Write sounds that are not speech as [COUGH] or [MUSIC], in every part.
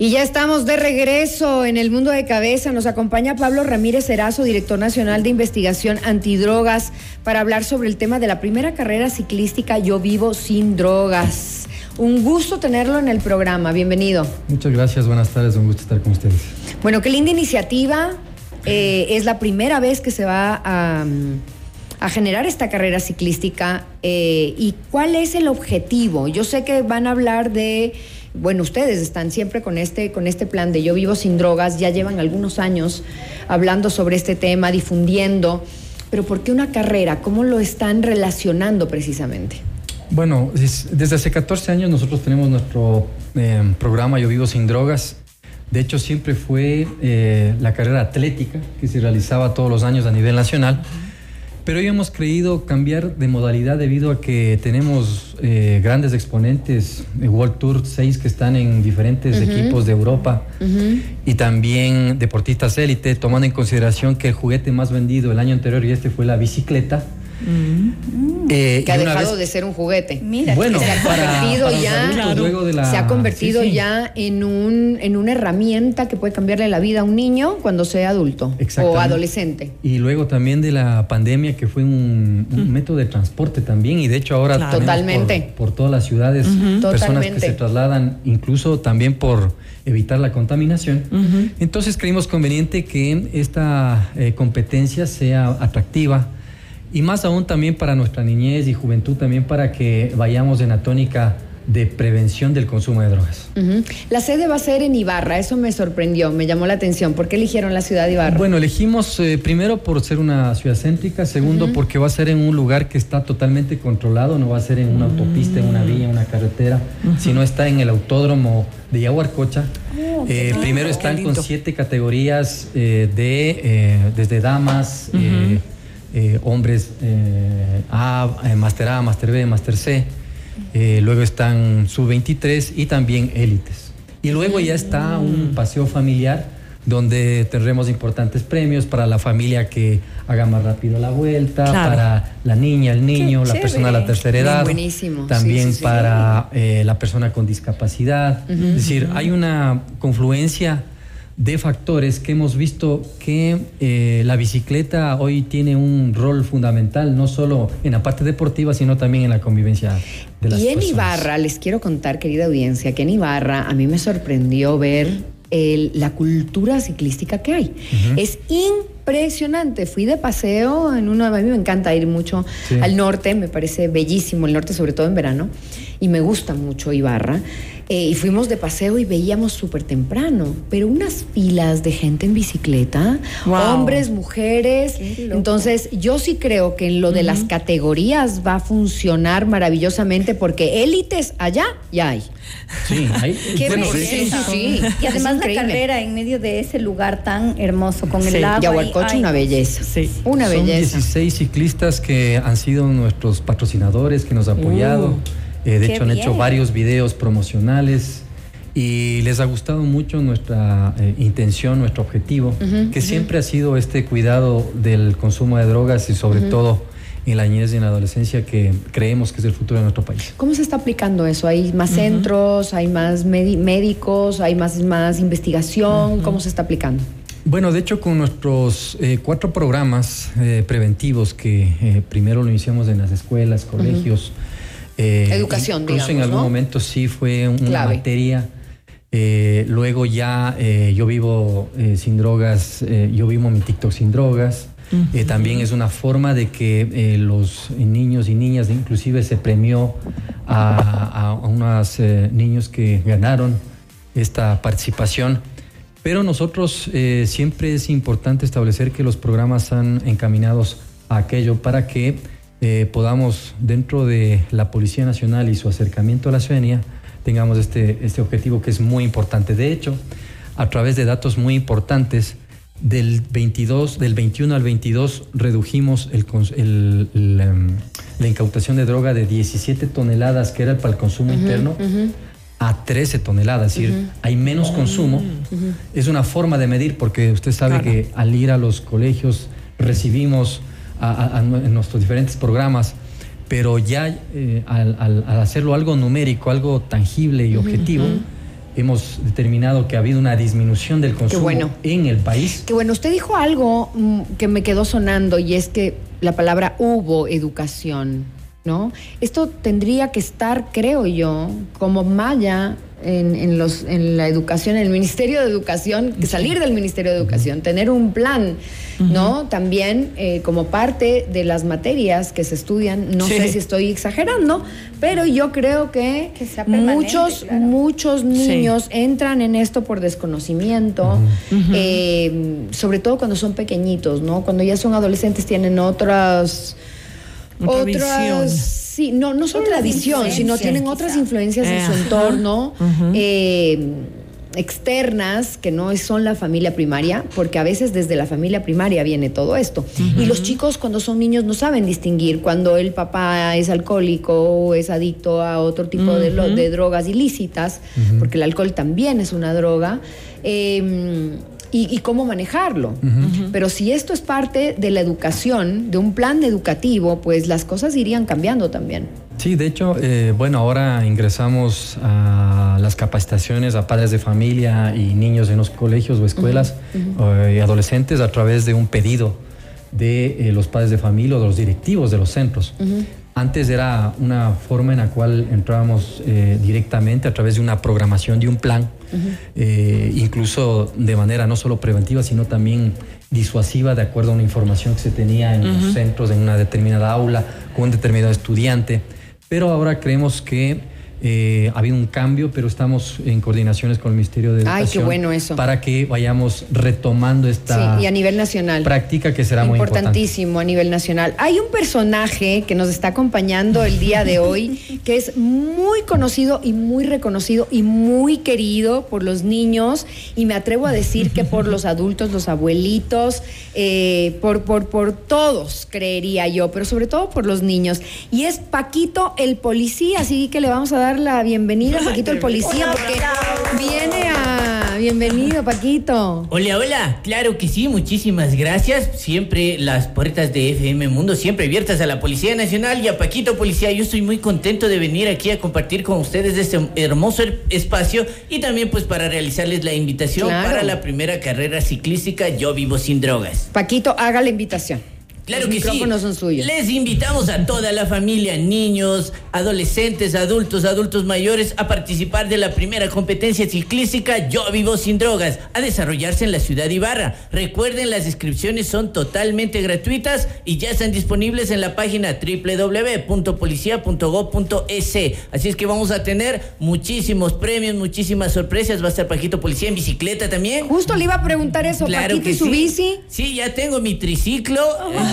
Y ya estamos de regreso en el mundo de cabeza. Nos acompaña Pablo Ramírez Erazo, director nacional de investigación antidrogas, para hablar sobre el tema de la primera carrera ciclística Yo Vivo Sin Drogas. Un gusto tenerlo en el programa. Bienvenido. Muchas gracias. Buenas tardes. Un gusto estar con ustedes. Bueno, qué linda iniciativa. Eh, es la primera vez que se va a, a generar esta carrera ciclística. Eh, ¿Y cuál es el objetivo? Yo sé que van a hablar de bueno, ustedes están siempre con este, con este plan de Yo vivo sin drogas, ya llevan algunos años hablando sobre este tema, difundiendo, pero ¿por qué una carrera? ¿Cómo lo están relacionando precisamente? Bueno, desde hace 14 años nosotros tenemos nuestro eh, programa Yo vivo sin drogas. De hecho, siempre fue eh, la carrera atlética que se realizaba todos los años a nivel nacional. Pero hoy hemos creído cambiar de modalidad debido a que tenemos eh, grandes exponentes de World Tour 6 que están en diferentes equipos de Europa. Y también deportistas élite, tomando en consideración que el juguete más vendido el año anterior y este fue la bicicleta. Eh, que ha dejado de ser un juguete. Mira, bueno, se ha convertido ya, se ha convertido ya en un en una herramienta que puede cambiarle la vida a un niño cuando sea adulto o adolescente. Y luego también de la pandemia que fue un, método de transporte también y de hecho ahora totalmente. por, todas las ciudades personas que se trasladan incluso también por evitar la contaminación. Entonces creímos conveniente que esta eh, competencia sea atractiva y más aún también para nuestra niñez y juventud, también para que vayamos en la tónica de prevención del consumo de drogas. La sede va a ser en Ibarra, eso me sorprendió, me llamó la atención. ¿Por qué eligieron la ciudad de Ibarra? Bueno, elegimos eh, primero por ser una ciudad céntrica, segundo porque va a ser en un lugar que está totalmente controlado, no va a ser en una autopista, en una vía, en una carretera, sino está en el autódromo de Yaguarcocha. Oh, eh, primero están con siete categorías eh, de desde damas, eh, hombres eh, A, eh, Master A, Master B, Master C. luego están sub-23 y también élites. Y luego ya está un paseo familiar donde tendremos importantes premios para la familia que haga más rápido la vuelta, para la niña, el niño, la persona de la tercera edad, buenísimo. también para la persona con discapacidad. es decir, hay una confluencia de factores que hemos visto que eh, la bicicleta hoy tiene un rol fundamental, no solo en la parte deportiva, sino también en la convivencia de las Y en Ibarra, les quiero contar, querida audiencia, que en Ibarra a mí me sorprendió ver la cultura ciclística que hay. Es impresionante. Fui de paseo en uno, a mí me encanta ir mucho al norte, me parece bellísimo el norte, sobre todo en verano, y me gusta mucho Ibarra. Eh, y fuimos de paseo y veíamos súper temprano, pero unas filas de gente en bicicleta, hombres, mujeres. Entonces, yo sí creo que en lo de las categorías va a funcionar maravillosamente porque élites allá ya hay. Sí, hay. [LAUGHS] Qué bueno, sí, sí, Y además la carrera en medio de ese lugar tan hermoso con el agua. Yaguarcoche, una belleza. Sí. Una Son belleza. 16 ciclistas que han sido nuestros patrocinadores, que nos han apoyado. Uh. Eh, de hecho, han hecho varios videos promocionales y les ha gustado mucho nuestra eh, intención, nuestro objetivo, que siempre ha sido este cuidado del consumo de drogas y sobre todo en la niñez y en la adolescencia que creemos que es el futuro de nuestro país. ¿Cómo se está aplicando eso? ¿Hay más centros, hay más médicos, hay más, más investigación? ¿Cómo se está aplicando? Bueno, de hecho, con nuestros eh, cuatro programas preventivos que primero lo iniciamos en las escuelas, colegios, eh, Educación, incluso en algún momento sí fue una materia. Eh, luego ya eh, yo vivo sin drogas, yo vivo mi TikTok sin drogas. también es una forma de que los niños y niñas, inclusive se premió a, a unos niños que ganaron esta participación. Pero nosotros siempre es importante establecer que los programas están encaminados a aquello para que eh, podamos, dentro de la Policía Nacional y su acercamiento a la ciudadanía, tengamos este, este objetivo que es muy importante. De hecho, a través de datos muy importantes, del 22, del 21 al 22 redujimos el, la incautación de droga de 17 toneladas, que era para el consumo interno, a 13 toneladas. Es decir, hay menos consumo. Es una forma de medir, porque usted sabe que al ir a los colegios recibimos en nuestros diferentes programas, pero ya eh, al, hacerlo algo numérico, algo tangible y objetivo, hemos determinado que ha habido una disminución del consumo en el país. Qué bueno, usted dijo algo mm, que me quedó sonando y es que la palabra hubo educación, ¿no? Esto tendría que estar, creo yo, como malla en, los, en la educación, en el Ministerio de Educación, salir del Ministerio de Educación, tener un plan, ¿no? También eh, como parte de las materias que se estudian, no sé si estoy exagerando, pero yo creo que, muchos, muchos niños entran en esto por desconocimiento, eh, sobre todo cuando son pequeñitos, ¿no? Cuando ya son adolescentes tienen otras... otras Sí, no, no solo la visión, sino tienen otras influencias en su entorno. Eh, externas que no son la familia primaria, porque a veces desde la familia primaria viene todo esto. Y los chicos cuando son niños no saben distinguir cuando el papá es alcohólico o es adicto a otro tipo de, de, drogas ilícitas, porque el alcohol también es una droga. Eh, y, cómo manejarlo. Pero si esto es parte de la educación, de un plan educativo, pues las cosas irían cambiando también. Sí, de hecho, eh, bueno, ahora ingresamos a las capacitaciones a padres de familia y niños en los colegios o escuelas eh, y adolescentes a través de un pedido de eh, los padres de familia o de los directivos de los centros. Antes era una forma en la cual entrábamos eh, directamente a través de una programación, de un plan, eh, incluso de manera no solo preventiva, sino también disuasiva de acuerdo a una información que se tenía en los centros, en una determinada aula, con un determinado estudiante. Pero ahora creemos que eh, ha habido un cambio, pero estamos en coordinaciones con el Ministerio de Educación. bueno eso. Para que vayamos retomando esta y a nivel nacional. práctica que será muy importantísimo a nivel nacional. Hay un personaje que nos está acompañando el día de hoy [LAUGHS] que es muy conocido y muy reconocido y muy querido por los niños y me atrevo a decir que por los adultos, los abuelitos, eh, por, por, por todos, creería yo, pero sobre todo por los niños. Y es Paquito el policía, así que le vamos a dar la bienvenida a Paquito el policía porque viene a... Bienvenido, Paquito. Hola, hola. Claro que sí, muchísimas gracias. Siempre las puertas de FM Mundo, siempre abiertas a la Policía Nacional y a Paquito Policía. Yo estoy muy contento de venir aquí a compartir con ustedes este hermoso espacio y también pues para realizarles la invitación para la primera carrera ciclística Yo Vivo Sin Drogas. Paquito, haga la invitación. Claro que sí. son suyos. Les invitamos a toda la familia, niños, adolescentes, adultos, adultos mayores, a participar de la primera competencia ciclística Yo Vivo Sin Drogas, a desarrollarse en la ciudad de Ibarra. Recuerden, las inscripciones son totalmente gratuitas y ya están disponibles en la página www.policia.gov.es. Así es que vamos a tener muchísimos premios, muchísimas sorpresas. Va a estar Paquito Policía en bicicleta también. Justo le iba a preguntar eso, claro Paquito, que su bici? Sí, ya tengo mi triciclo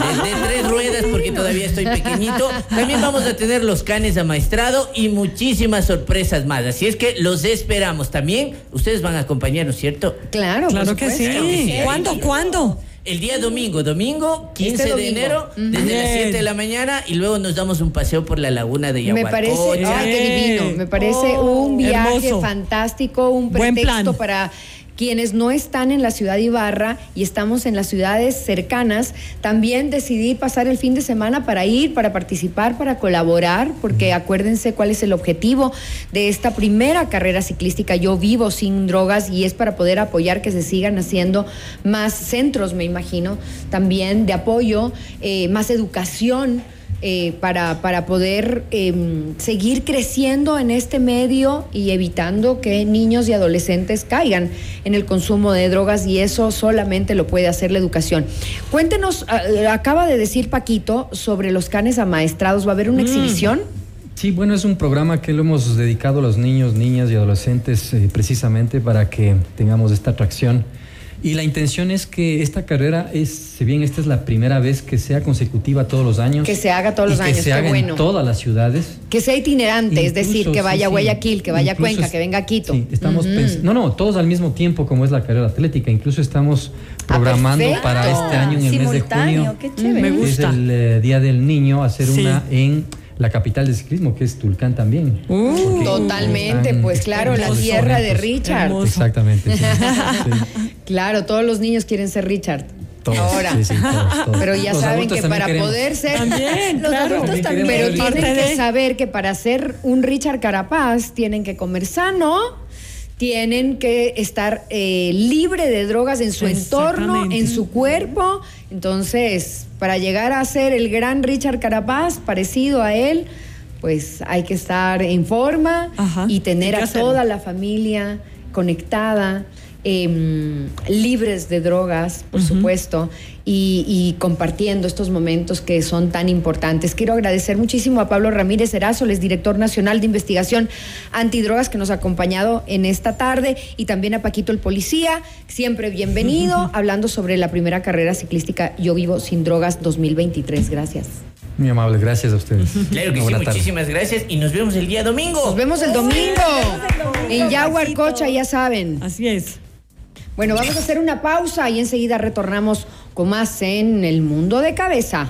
de, tres ruedas porque todavía estoy pequeñito. También vamos a tener los canes amaestrado y muchísimas sorpresas más. Así es que los esperamos. También ustedes van a acompañarnos, ¿cierto? Claro, claro que sí. ¿Cuándo? ¿Cuándo? El día domingo, domingo 15 este de enero, desde las 7 de la mañana y luego nos damos un paseo por la laguna de Yaguarcocha. Me parece, ay, qué divino, me parece oh, un viaje fantástico, un pretexto para quienes no están en la ciudad de Ibarra y estamos en las ciudades cercanas, también decidí pasar el fin de semana para ir, para participar, para colaborar, porque acuérdense cuál es el objetivo de esta primera carrera ciclística. Yo vivo sin drogas y es para poder apoyar que se sigan haciendo más centros, me imagino, también de apoyo, eh, más educación eh, para, para, poder em, seguir creciendo en este medio y evitando que niños y adolescentes caigan en el consumo de drogas y eso solamente lo puede hacer la educación. Cuéntenos, ah, acaba de decir Paquito sobre los canes amaestrados, ¿va a haber una mm. exhibición? Sí, bueno, es un programa que lo hemos dedicado a los niños, niñas y adolescentes eh, precisamente para que tengamos esta atracción y la intención es que esta carrera es, si bien esta es la primera vez que sea consecutiva todos los años. Que se haga todos los años, que se haga en todas las ciudades. Que sea itinerante, es decir, que vaya a Guayaquil, que vaya a Cuenca, que venga a Quito. Sí, estamos No, no, todos al mismo tiempo, como es la carrera atlética. Incluso estamos ah, programando para este año en el mes de junio. Qué chévere. Me gusta. Es el eh, Día del Niño, hacer una en la capital del ciclismo, que es Tulcán también. Uh, totalmente, pues claro, la tierra de Richard. Exactamente. [LAUGHS] claro, todos los niños quieren ser Richard. Ahora, pero ya saben que para poder ser también, [LAUGHS] los adultos también, pero tienen que saber que para ser un Richard Carapaz tienen que comer sano, tienen que estar eh, libre de drogas en su entorno, en su cuerpo. Entonces, para llegar a ser el gran Richard Carapaz, parecido a él, pues hay que estar en forma y tener a toda la familia conectada. Em, libres de drogas, por supuesto, y, compartiendo estos momentos que son tan importantes. Quiero agradecer muchísimo a Pablo Ramírez Erazoles, director nacional de investigación antidrogas, que nos ha acompañado en esta tarde, y también a Paquito el Policía, siempre bienvenido, [LAUGHS] hablando sobre la primera carrera ciclística Yo Vivo Sin Drogas 2023. Gracias. Muy amable, gracias a ustedes. Claro que sí, muchísimas gracias y nos vemos el día domingo. Nos vemos el domingo. En Jaguar Cocha, ya saben. Así es. Bueno, vamos a hacer una pausa y enseguida retornamos con más en el mundo de cabeza.